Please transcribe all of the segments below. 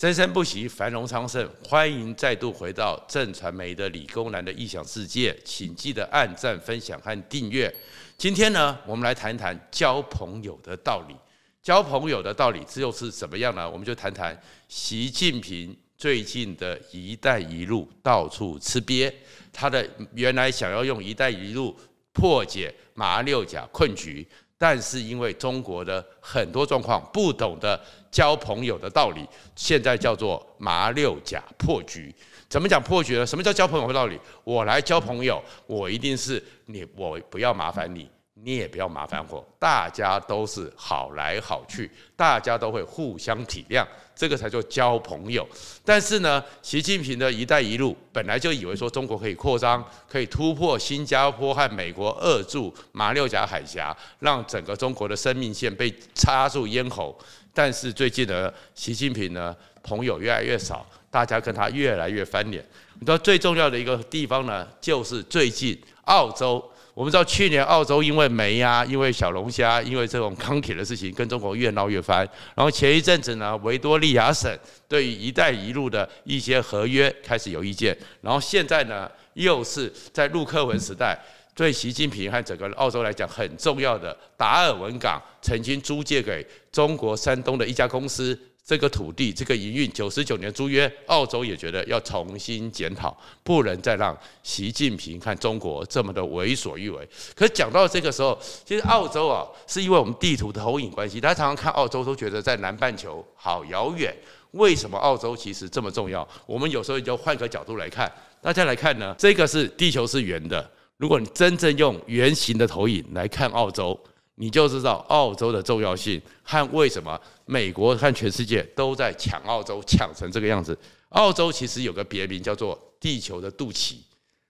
生生不息，繁荣昌盛。欢迎再度回到正传媒的理工男的异想世界，请记得按赞、分享和订阅。今天呢，我们来谈谈交朋友的道理。交朋友的道理，之又是怎么样呢？我们就谈谈习近平最近的一带一路到处吃瘪，他的原来想要用一带一路破解马六甲困局。但是因为中国的很多状况不懂得交朋友的道理，现在叫做麻六甲破局。怎么讲破局呢？什么叫交朋友的道理？我来交朋友，我一定是你，我不要麻烦你。你也不要麻烦我，大家都是好来好去，大家都会互相体谅，这个才叫交朋友。但是呢，习近平的一带一路本来就以为说中国可以扩张，可以突破新加坡和美国扼住马六甲海峡，让整个中国的生命线被插入咽喉。但是最近呢，习近平呢朋友越来越少，大家跟他越来越翻脸。你知道最重要的一个地方呢，就是最近澳洲。我们知道去年澳洲因为煤呀、因为小龙虾、因为这种钢铁的事情，跟中国越闹越翻。然后前一阵子呢，维多利亚省对于“一带一路”的一些合约开始有意见。然后现在呢，又是在陆克文时代，对习近平和整个澳洲来讲很重要的达尔文港，曾经租借给中国山东的一家公司。这个土地，这个营运九十九年租约，澳洲也觉得要重新检讨，不能再让习近平看中国这么的为所欲为。可是讲到这个时候，其实澳洲啊，是因为我们地图的投影关系，大家常常看澳洲都觉得在南半球好遥远。为什么澳洲其实这么重要？我们有时候就换个角度来看，大家来看呢，这个是地球是圆的，如果你真正用圆形的投影来看澳洲。你就知道澳洲的重要性和为什么美国和全世界都在抢澳洲，抢成这个样子。澳洲其实有个别名叫做“地球的肚脐”，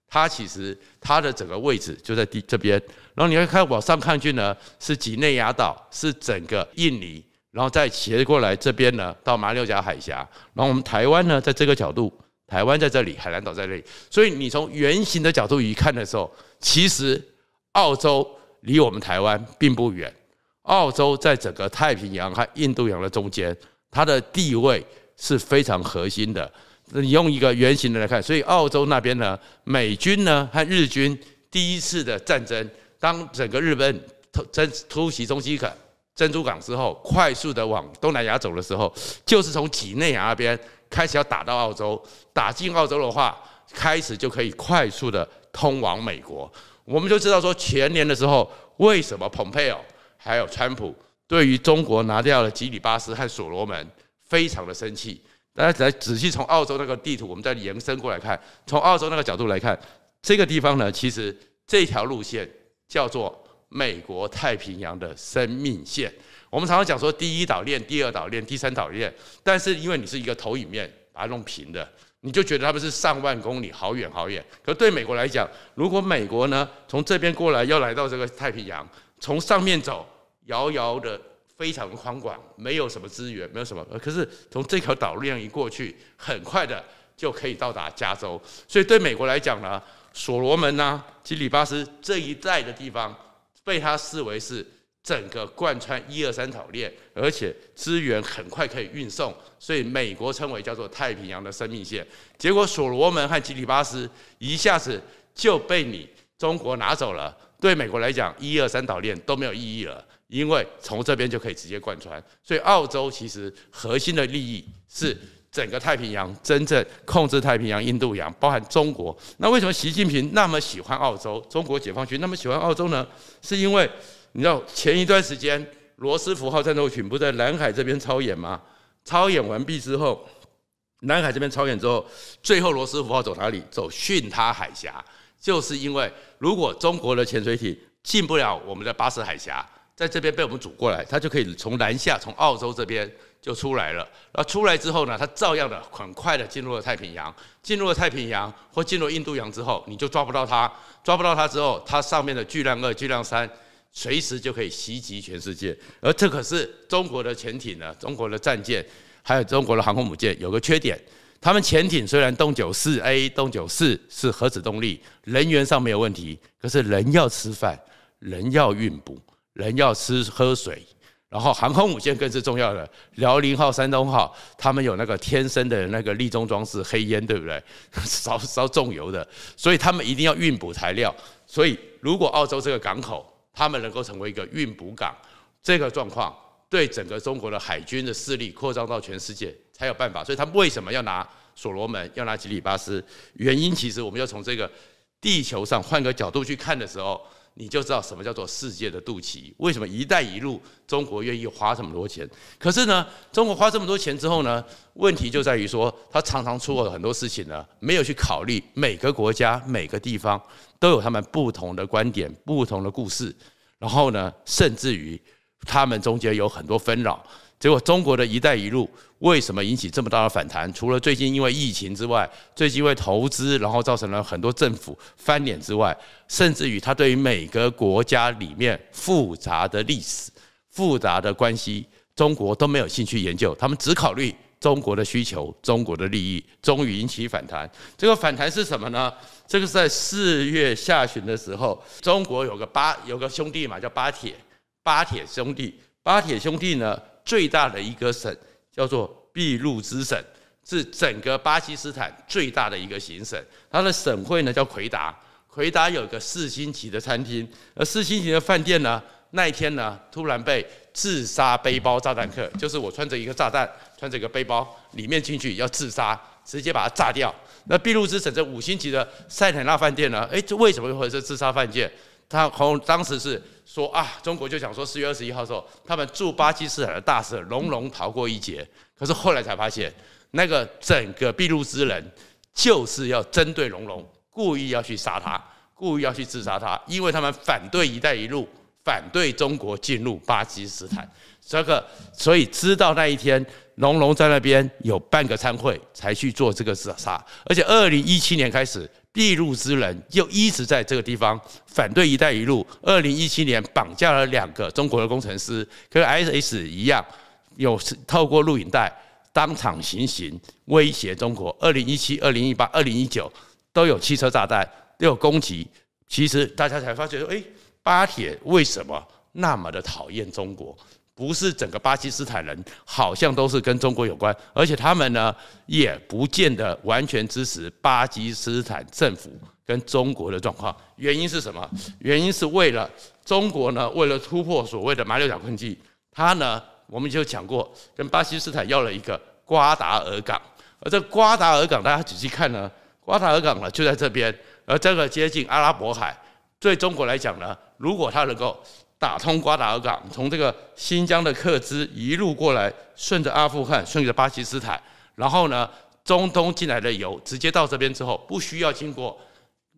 它其实它的整个位置就在地这边。然后你会看往上看去呢，是几内亚岛，是整个印尼，然后再斜过来这边呢，到马六甲海峡。然后我们台湾呢，在这个角度，台湾在这里，海南岛在这里。所以你从圆形的角度一看的时候，其实澳洲。离我们台湾并不远，澳洲在整个太平洋和印度洋的中间，它的地位是非常核心的。你用一个圆形的来看，所以澳洲那边呢，美军呢和日军第一次的战争，当整个日本突突突袭中西港、珍珠港之后，快速的往东南亚走的时候，就是从几内亚那边开始要打到澳洲，打进澳洲的话，开始就可以快速的通往美国。我们就知道说，前年的时候，为什么蓬佩奥还有川普对于中国拿掉了吉里巴斯和所罗门非常的生气？大家来仔细从澳洲那个地图，我们再延伸过来看，从澳洲那个角度来看，这个地方呢，其实这条路线叫做美国太平洋的生命线。我们常常讲说，第一岛链、第二岛链、第三岛链，但是因为你是一个投影面，把它弄平的。你就觉得他们是上万公里，好远好远。可对美国来讲，如果美国呢从这边过来要来到这个太平洋，从上面走，遥遥的非常宽广，没有什么资源，没有什么。可是从这条岛链一过去，很快的就可以到达加州。所以对美国来讲呢，所罗门呐、啊、基里巴斯这一带的地方，被他视为是。整个贯穿一二三岛链，而且资源很快可以运送，所以美国称为叫做太平洋的生命线。结果所罗门和基里巴斯一下子就被你中国拿走了，对美国来讲，一二三岛链都没有意义了，因为从这边就可以直接贯穿。所以澳洲其实核心的利益是整个太平洋真正控制太平洋、印度洋，包含中国。那为什么习近平那么喜欢澳洲？中国解放军那么喜欢澳洲呢？是因为。你知道前一段时间罗斯福号战斗群不在南海这边操演吗？操演完毕之后，南海这边操演之后，最后罗斯福号走哪里？走巽他海峡，就是因为如果中国的潜水艇进不了我们的巴士海峡，在这边被我们阻过来，它就可以从南下，从澳洲这边就出来了。然后出来之后呢，它照样的很快的进入了太平洋，进入了太平洋或进入印度洋之后，你就抓不到它，抓不到它之后，它上面的巨浪二、巨浪三。随时就可以袭击全世界，而这可是中国的潜艇呢，中国的战舰，还有中国的航空母舰有个缺点，他们潜艇虽然东九四 A、东九四是核子动力，人员上没有问题，可是人要吃饭，人要运补，人要吃喝水，然后航空母舰更是重要的，辽宁号、山东号，他们有那个天生的那个立中装置黑烟，对不对？烧烧重油的，所以他们一定要运补材料。所以如果澳洲这个港口，他们能够成为一个运补港，这个状况对整个中国的海军的势力扩张到全世界才有办法。所以他们为什么要拿所罗门，要拿吉里巴斯？原因其实我们要从这个地球上换个角度去看的时候。你就知道什么叫做世界的肚脐。为什么“一带一路”中国愿意花这么多钱？可是呢，中国花这么多钱之后呢，问题就在于说，他常常出了很多事情呢，没有去考虑每个国家、每个地方都有他们不同的观点、不同的故事，然后呢，甚至于他们中间有很多纷扰。结果，中国的一带一路为什么引起这么大的反弹？除了最近因为疫情之外，最近因为投资，然后造成了很多政府翻脸之外，甚至于它对于每个国家里面复杂的历史、复杂的关系，中国都没有兴趣研究，他们只考虑中国的需求、中国的利益，终于引起反弹。这个反弹是什么呢？这个是在四月下旬的时候，中国有个巴有个兄弟嘛，叫巴铁，巴铁兄弟，巴铁兄弟呢。最大的一个省叫做俾路支省，是整个巴基斯坦最大的一个行省。它的省会呢叫奎达，奎达有个四星级的餐厅，而四星级的饭店呢，那一天呢突然被自杀背包炸弹客，就是我穿着一个炸弹，穿着一个背包，里面进去要自杀，直接把它炸掉。那俾路支省这五星级的塞坦纳饭店呢？诶，这为什么会是自杀饭店？他从当时是说啊，中国就想说四月二十一号的时候，他们驻巴基斯坦的大使龙龙逃过一劫。可是后来才发现，那个整个俾路支人就是要针对龙龙，故意要去杀他，故意要去自杀他，因为他们反对“一带一路”，反对中国进入巴基斯坦。这个所以知道那一天龙龙在那边有半个餐会，才去做这个自杀。而且二零一七年开始。俾路之人又一直在这个地方反对“一带一路”。二零一七年绑架了两个中国的工程师，跟 iss 一样，有透过录影带当场行刑威胁中国。二零一七、二零一八、二零一九都有汽车炸弹，都有攻击。其实大家才发觉说，诶，巴铁为什么那么的讨厌中国？不是整个巴基斯坦人好像都是跟中国有关，而且他们呢也不见得完全支持巴基斯坦政府跟中国的状况。原因是什么？原因是为了中国呢，为了突破所谓的马六甲困境，他呢我们就讲过，跟巴基斯坦要了一个瓜达尔港，而这瓜达尔港大家仔细看呢，瓜达尔港呢就在这边，而这个接近阿拉伯海，对中国来讲呢，如果他能够。打通瓜达尔港，从这个新疆的克孜一路过来，顺着阿富汗，顺着巴基斯坦，然后呢，中东进来的油直接到这边之后，不需要经过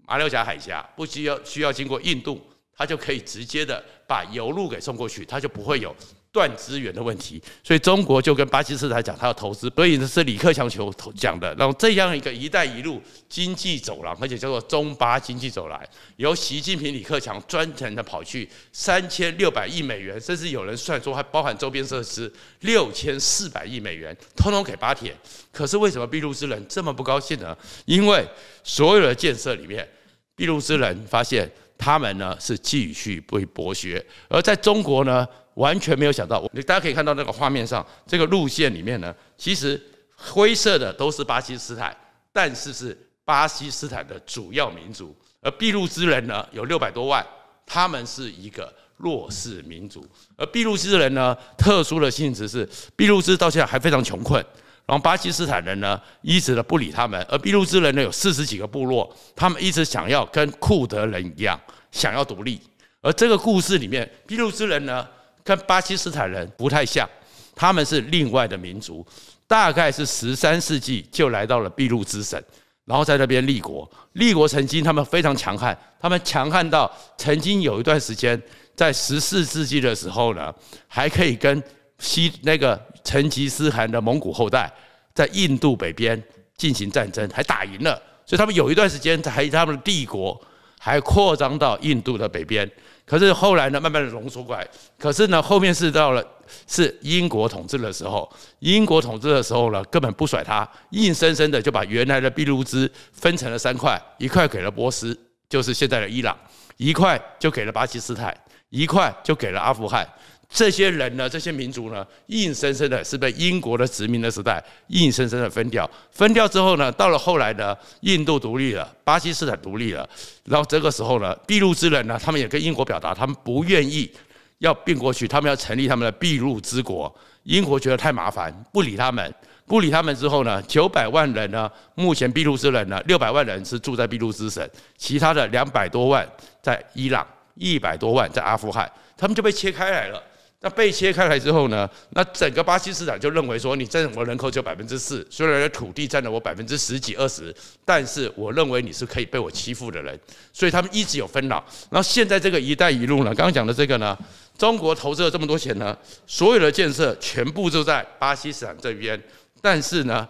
马六甲海峡，不需要需要经过印度，它就可以直接的把油路给送过去，它就不会有。断资源的问题，所以中国就跟巴基斯坦讲，他要投资，所以这是李克强求讲的。然后这样一个“一带一路”经济走廊，而且叫做中巴经济走廊，由习近平、李克强专程的跑去三千六百亿美元，甚至有人算说还包含周边设施六千四百亿美元，通通给巴铁。可是为什么俾路支人这么不高兴呢？因为所有的建设里面，俾路支人发现他们呢是继续被剥削，而在中国呢。完全没有想到，你大家可以看到那个画面上这个路线里面呢，其实灰色的都是巴基斯坦，但是是巴基斯坦的主要民族，而俾路支人呢有六百多万，他们是一个弱势民族，而俾路支人呢特殊的性质是，俾路支到现在还非常穷困，然后巴基斯坦人呢一直的不理他们，而俾路支人呢有四十几个部落，他们一直想要跟库德人一样想要独立，而这个故事里面，俾路支人呢。跟巴基斯坦人不太像，他们是另外的民族，大概是十三世纪就来到了俾路支省，然后在那边立国。立国曾经他们非常强悍，他们强悍到曾经有一段时间，在十四世纪的时候呢，还可以跟西那个成吉思汗的蒙古后代在印度北边进行战争，还打赢了。所以他们有一段时间，还他们的帝国还扩张到印度的北边。可是后来呢，慢慢的浓缩过来。可是呢，后面是到了是英国统治的时候，英国统治的时候呢，根本不甩他，硬生生的就把原来的俾路支分成了三块，一块给了波斯，就是现在的伊朗；一块就给了巴基斯坦；一块就给了阿富汗。这些人呢，这些民族呢，硬生生的是被英国的殖民的时代硬生生的分掉。分掉之后呢，到了后来呢，印度独立了，巴基斯坦独立了，然后这个时候呢，俾路支人呢，他们也跟英国表达，他们不愿意要并过去，他们要成立他们的俾路支国。英国觉得太麻烦，不理他们，不理他们之后呢，九百万人呢，目前俾路支人呢，六百万人是住在俾路支省，其他的两百多万在伊朗，一百多万在阿富汗，他们就被切开来了。那被切开来之后呢？那整个巴基斯坦就认为说，你占我人口只有百分之四，虽然土地占了我百分之十几二十，但是我认为你是可以被我欺负的人，所以他们一直有纷扰。然后现在这个“一带一路”呢，刚刚讲的这个呢，中国投资了这么多钱呢，所有的建设全部都在巴基斯坦这边，但是呢，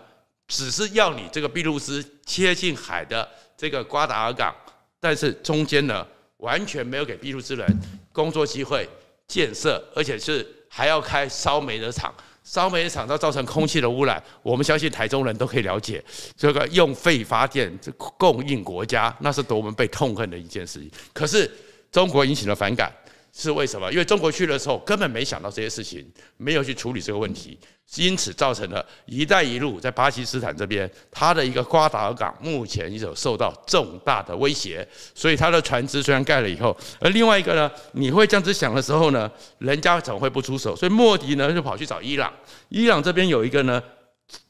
只是要你这个秘鲁斯切近海的这个瓜达尔港，但是中间呢，完全没有给秘鲁斯人工作机会。建设，而且是还要开烧煤的厂，烧煤的厂它造成空气的污染。我们相信台中人都可以了解，这个用废发电这供应国家，那是多么被痛恨的一件事情。可是中国引起了反感。是为什么？因为中国去的时候根本没想到这些事情，没有去处理这个问题，因此造成了“一带一路”在巴基斯坦这边，它的一个瓜达尔港目前有受到重大的威胁。所以它的船只虽然盖了以后，而另外一个呢，你会这样子想的时候呢，人家怎么会不出手？所以莫迪呢就跑去找伊朗，伊朗这边有一个呢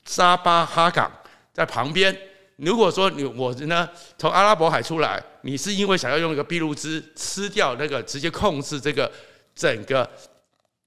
沙巴哈港在旁边。如果说你我呢从阿拉伯海出来，你是因为想要用一个俾路支吃掉那个直接控制这个整个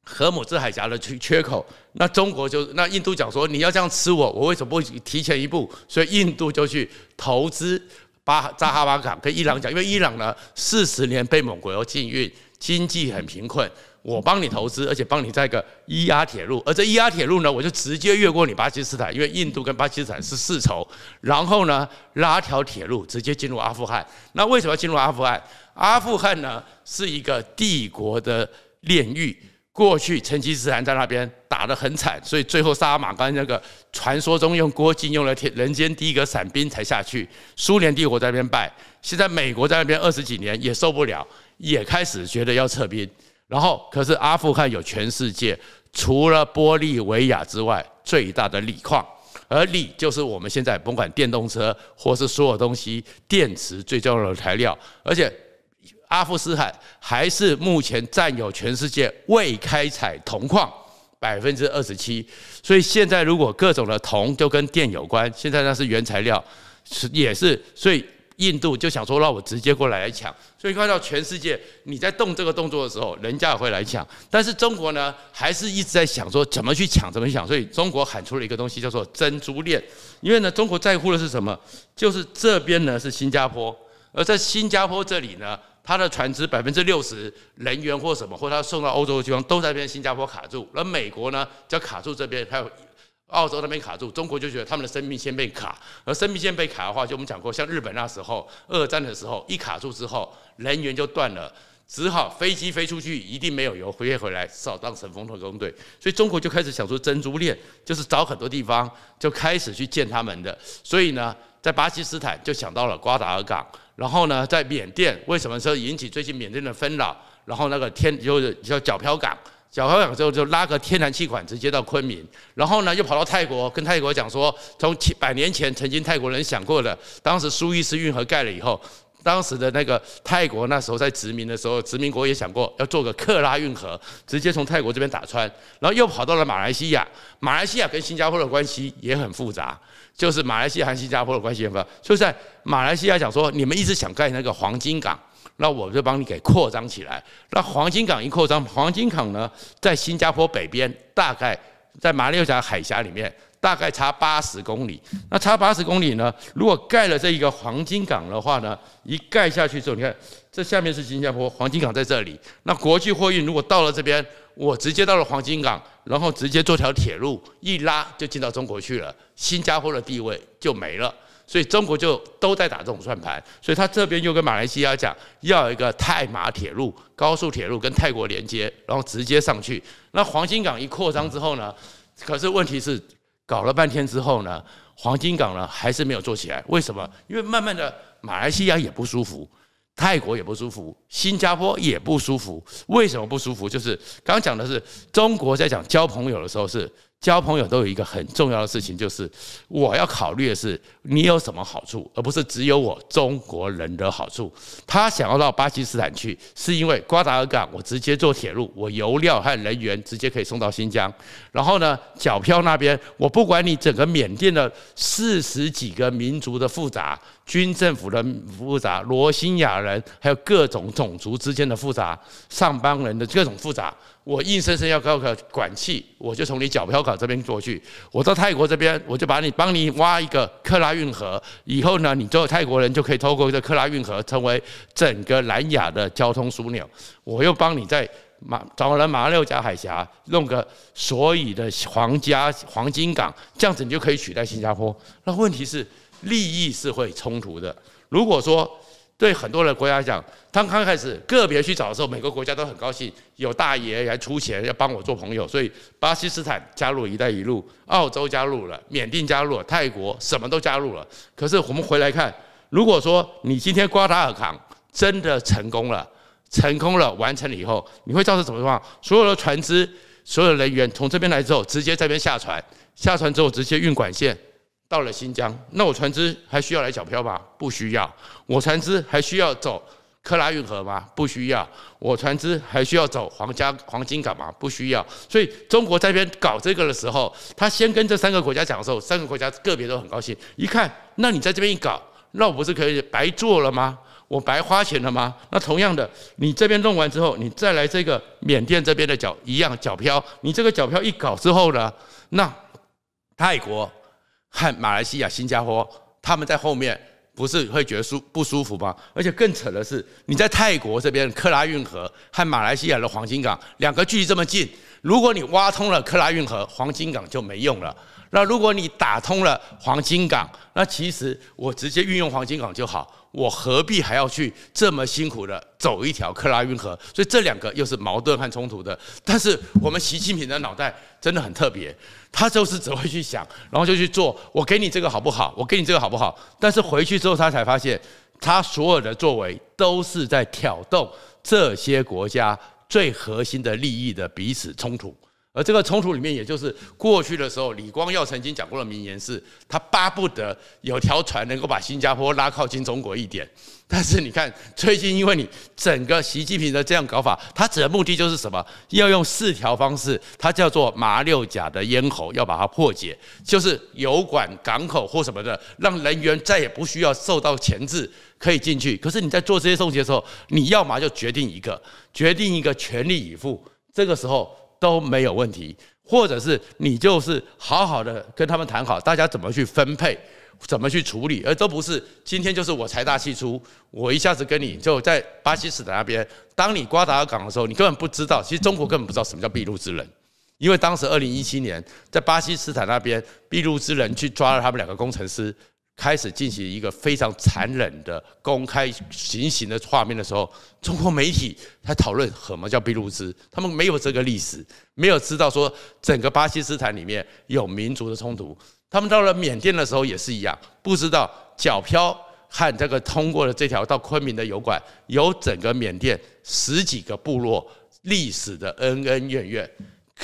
荷姆兹海峡的缺缺口，那中国就那印度讲说，你要这样吃我，我为什么不提前一步？所以印度就去投资巴扎哈巴港，跟伊朗讲，因为伊朗呢四十年被蒙古油禁运，经济很贫困。我帮你投资，而且帮你在一个伊阿铁路，而这伊阿铁路呢，我就直接越过你巴基斯坦，因为印度跟巴基斯坦是世仇，然后呢拉条铁路直接进入阿富汗。那为什么要进入阿富汗？阿富汗呢是一个帝国的炼狱，过去成吉思汗在那边打得很惨，所以最后萨尔马干那个传说中用郭靖用了天人间第一个伞兵才下去。苏联帝国在那边败，现在美国在那边二十几年也受不了，也开始觉得要撤兵。然后，可是阿富汗有全世界除了玻利维亚之外最大的锂矿，而锂就是我们现在甭管电动车或是所有东西电池最重要的材料。而且，阿富汗还是目前占有全世界未开采铜矿百分之二十七。所以现在如果各种的铜就跟电有关，现在那是原材料，是也是所以。印度就想说，让我直接过来来抢，所以看到全世界你在动这个动作的时候，人家也会来抢。但是中国呢，还是一直在想说怎么去抢，怎么去抢。所以中国喊出了一个东西叫做珍珠链，因为呢，中国在乎的是什么？就是这边呢是新加坡，而在新加坡这里呢，它的船只百分之六十人员或什么，或它送到欧洲的地方都在这边新加坡卡住，而美国呢就卡住这边，还有。澳洲那边卡住，中国就觉得他们的生命线被卡，而生命线被卡的话，就我们讲过，像日本那时候二战的时候，一卡住之后，人员就断了，只好飞机飞出去，一定没有油，飞回来扫荡神风特攻队，所以中国就开始想出珍珠链，就是找很多地方就开始去建他们的，所以呢，在巴基斯坦就想到了瓜达尔港，然后呢，在缅甸为什么说引起最近缅甸的纷扰，然后那个天就是叫皎漂港。皎漂港之后就拉个天然气管直接到昆明，然后呢又跑到泰国跟泰国讲说，从百年前曾经泰国人想过的，当时苏伊士运河盖了以后，当时的那个泰国那时候在殖民的时候，殖民国也想过要做个克拉运河，直接从泰国这边打穿，然后又跑到了马来西亚，马来西亚跟新加坡的关系也很复杂，就是马来西亚和新加坡的关系很复杂，就在马来西亚讲说，你们一直想盖那个黄金港。那我就帮你给扩张起来。那黄金港一扩张，黄金港呢，在新加坡北边，大概在马六甲海峡里面，大概差八十公里。那差八十公里呢，如果盖了这一个黄金港的话呢，一盖下去之后，你看这下面是新加坡，黄金港在这里。那国际货运如果到了这边，我直接到了黄金港，然后直接做条铁路一拉就进到中国去了，新加坡的地位就没了。所以中国就都在打这种算盘，所以他这边又跟马来西亚讲要一个泰马铁路、高速铁路跟泰国连接，然后直接上去。那黄金港一扩张之后呢，可是问题是搞了半天之后呢，黄金港呢还是没有做起来。为什么？因为慢慢的马来西亚也不舒服，泰国也不舒服，新加坡也不舒服。为什么不舒服？就是刚讲的是中国在讲交朋友的时候是。交朋友都有一个很重要的事情，就是我要考虑的是你有什么好处，而不是只有我中国人的好处。他想要到巴基斯坦去，是因为瓜达尔港我直接坐铁路，我油料和人员直接可以送到新疆。然后呢，皎漂那边，我不管你整个缅甸的四十几个民族的复杂，军政府的复杂，罗兴亚人，还有各种种族之间的复杂，上邦人的各种复杂。我硬生生要搞个管气，我就从你皎漂港这边过去。我到泰国这边，我就把你帮你挖一个克拉运河。以后呢，你做泰国人就可以透过这克拉运河成为整个南亚的交通枢纽。我又帮你在马找了马六甲海峡弄个所有的皇家黄金港，这样子你就可以取代新加坡。那问题是利益是会冲突的。如果说对很多的国家来讲，他刚开始个别去找的时候，每个国家都很高兴，有大爷来出钱要帮我做朋友，所以巴基斯坦加入“一带一路”，澳洲加入了，缅甸加入了，泰国什么都加入了。可是我们回来看，如果说你今天瓜达尔港真的成功了，成功了，完成了以后，你会造成什么情况？所有的船只、所有的人员从这边来之后，直接这边下船，下船之后直接运管线。到了新疆，那我船只还需要来皎漂吗？不需要。我船只还需要走克拉运河吗？不需要。我船只还需要走皇家黄金港吗？不需要。所以中国在这边搞这个的时候，他先跟这三个国家讲的时候，三个国家个别都很高兴。一看，那你在这边一搞，那我不是可以白做了吗？我白花钱了吗？那同样的，你这边弄完之后，你再来这个缅甸这边的皎一样皎漂，你这个皎漂一搞之后呢，那泰国。和马来西亚、新加坡，他们在后面不是会觉得舒不舒服吗？而且更扯的是，你在泰国这边克拉运河和马来西亚的黄金港两个距离这么近，如果你挖通了克拉运河，黄金港就没用了。那如果你打通了黄金港，那其实我直接运用黄金港就好。我何必还要去这么辛苦的走一条克拉运河？所以这两个又是矛盾和冲突的。但是我们习近平的脑袋真的很特别，他就是只会去想，然后就去做。我给你这个好不好？我给你这个好不好？但是回去之后他才发现，他所有的作为都是在挑动这些国家最核心的利益的彼此冲突。而这个冲突里面，也就是过去的时候，李光耀曾经讲过的名言是：他巴不得有条船能够把新加坡拉靠近中国一点。但是你看，最近因为你整个习近平的这样搞法，他指的目的就是什么？要用四条方式，它叫做马六甲的咽喉，要把它破解，就是油管、港口或什么的，让人员再也不需要受到钳制，可以进去。可是你在做这些东西的时候，你要么就决定一个，决定一个全力以赴，这个时候。都没有问题，或者是你就是好好的跟他们谈好，大家怎么去分配，怎么去处理，而都不是今天就是我财大气粗，我一下子跟你就在巴基斯坦那边，当你瓜达尔港的时候，你根本不知道，其实中国根本不知道什么叫筚路之人，因为当时二零一七年在巴基斯坦那边，筚路之人去抓了他们两个工程师。开始进行一个非常残忍的公开行刑的画面的时候，中国媒体在讨论什么叫筚路之，他们没有这个历史，没有知道说整个巴基斯坦里面有民族的冲突。他们到了缅甸的时候也是一样，不知道皎漂和这个通过了这条到昆明的油管，有整个缅甸十几个部落历史的恩恩怨怨。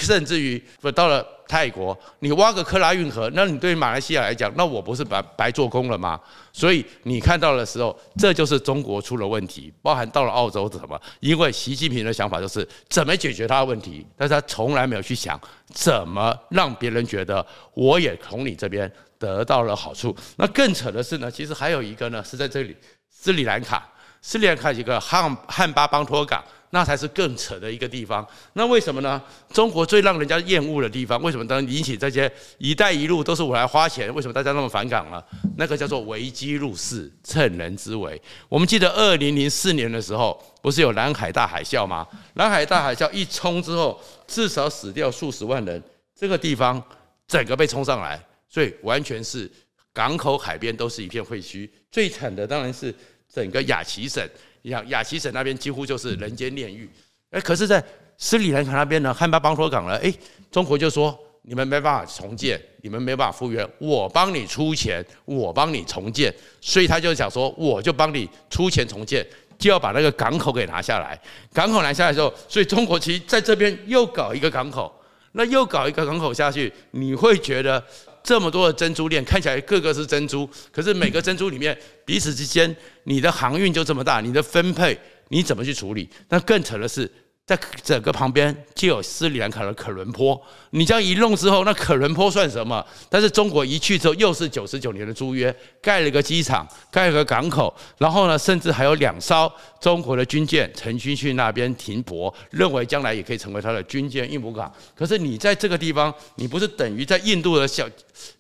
甚至于，我到了泰国，你挖个克拉运河，那你对马来西亚来讲，那我不是白白做工了吗？所以你看到的时候，这就是中国出了问题，包含到了澳洲什么？因为习近平的想法就是怎么解决他的问题，但是他从来没有去想怎么让别人觉得我也从你这边得到了好处。那更扯的是呢，其实还有一个呢，是在这里斯里兰卡，斯里兰卡一个汉汉巴邦托港。那才是更扯的一个地方。那为什么呢？中国最让人家厌恶的地方，为什么当引起这些“一带一路”都是我来花钱？为什么大家那么反感呢？那个叫做危机入市，趁人之危。我们记得二零零四年的时候，不是有南海大海啸吗？南海大海啸一冲之后，至少死掉数十万人，这个地方整个被冲上来，所以完全是港口、海边都是一片废墟。最惨的当然是整个亚齐省。你看亚齐省那边几乎就是人间炼狱，哎，可是，在斯里兰卡那边呢，汉巴邦托港呢，哎，中国就说你们没办法重建，你们没办法复原，我帮你出钱，我帮你重建，所以他就想说，我就帮你出钱重建，就要把那个港口给拿下来。港口拿下来之后，所以中国其实在这边又搞一个港口，那又搞一个港口下去，你会觉得这么多的珍珠链看起来个个是珍珠，可是每个珍珠里面彼此之间，你的航运就这么大，你的分配你怎么去处理？那更扯的是。在整个旁边就有斯里兰卡的可伦坡，你这样一弄之后，那可伦坡算什么？但是中国一去之后，又是九十九年的租约，盖了一个机场，盖了个港口，然后呢，甚至还有两艘中国的军舰曾经去那边停泊，认为将来也可以成为它的军舰运补港。可是你在这个地方，你不是等于在印度的小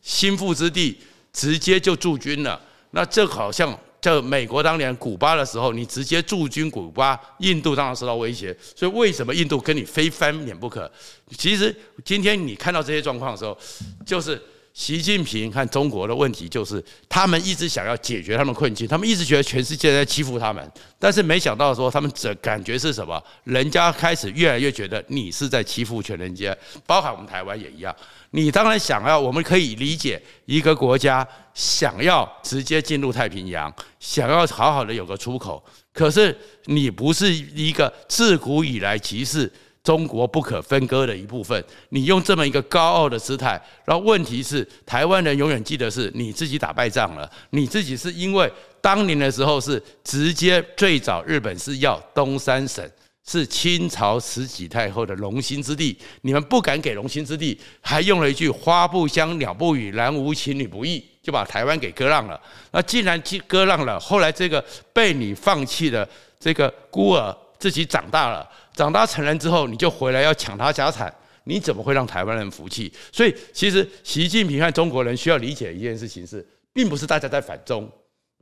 心腹之地直接就驻军了？那这好像。就美国当年古巴的时候，你直接驻军古巴，印度当然受到威胁。所以为什么印度跟你非翻脸不可？其实今天你看到这些状况的时候，就是习近平和中国的问题，就是他们一直想要解决他们困境，他们一直觉得全世界在欺负他们，但是没想到说他们这感觉是什么？人家开始越来越觉得你是在欺负全人间，包含我们台湾也一样。你当然想要，我们可以理解一个国家想要直接进入太平洋，想要好好的有个出口。可是你不是一个自古以来即是中国不可分割的一部分。你用这么一个高傲的姿态，然后问题是台湾人永远记得是你自己打败仗了，你自己是因为当年的时候是直接最早日本是要东三省。是清朝慈禧太后的龙兴之地，你们不敢给龙兴之地，还用了一句“花不香，鸟不语，男无情，女不义”，就把台湾给割让了。那既然割让了，后来这个被你放弃的这个孤儿自己长大了，长大成人之后，你就回来要抢他家产，你怎么会让台湾人服气？所以，其实习近平和中国人需要理解一件事情是，并不是大家在反中。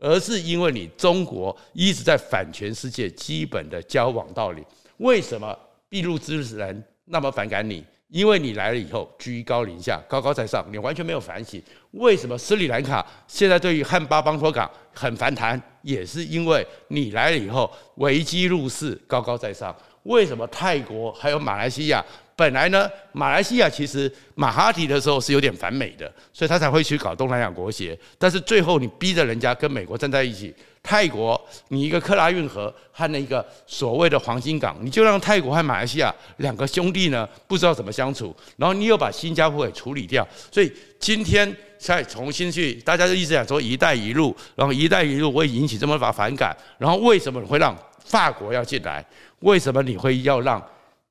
而是因为你中国一直在反全世界基本的交往道理。为什么筚路之人那么反感你？因为你来了以后居高临下，高高在上，你完全没有反省。为什么斯里兰卡现在对于汉巴邦托港很反弹？也是因为你来了以后危机入市，高高在上。为什么泰国还有马来西亚？本来呢，马来西亚其实马哈迪的时候是有点反美的，所以他才会去搞东南亚国协。但是最后你逼着人家跟美国站在一起，泰国你一个克拉运河和那个所谓的黄金港，你就让泰国和马来西亚两个兄弟呢不知道怎么相处，然后你又把新加坡给处理掉，所以今天再重新去，大家就一直讲说“一带一路”，然后“一带一路”会引起这么把反感，然后为什么会让法国要进来？为什么你会要让？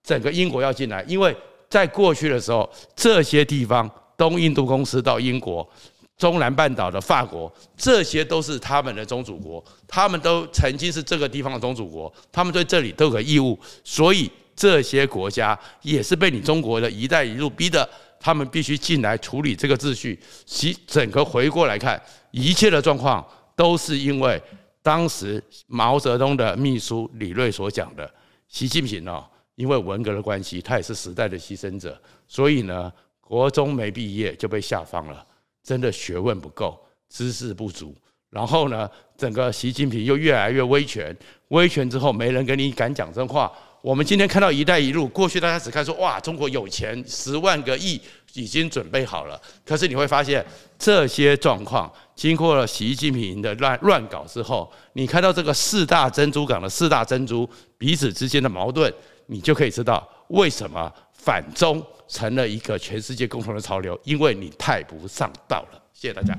整个英国要进来，因为在过去的时候，这些地方，东印度公司到英国、中南半岛的法国，这些都是他们的宗主国，他们都曾经是这个地方的宗主国，他们对这里都有个义务，所以这些国家也是被你中国的一带一路逼的，他们必须进来处理这个秩序。其整个回过来看，一切的状况都是因为当时毛泽东的秘书李瑞所讲的，习近平哦。因为文革的关系，他也是时代的牺牲者，所以呢，国中没毕业就被下放了，真的学问不够，知识不足。然后呢，整个习近平又越来越威权，威权之后没人跟你敢讲真话。我们今天看到“一带一路”，过去大家只看说哇，中国有钱，十万个亿已经准备好了。可是你会发现，这些状况经过了习近平的乱乱搞之后，你看到这个四大珍珠港的四大珍珠彼此之间的矛盾。你就可以知道为什么反中成了一个全世界共同的潮流，因为你太不上道了。谢谢大家。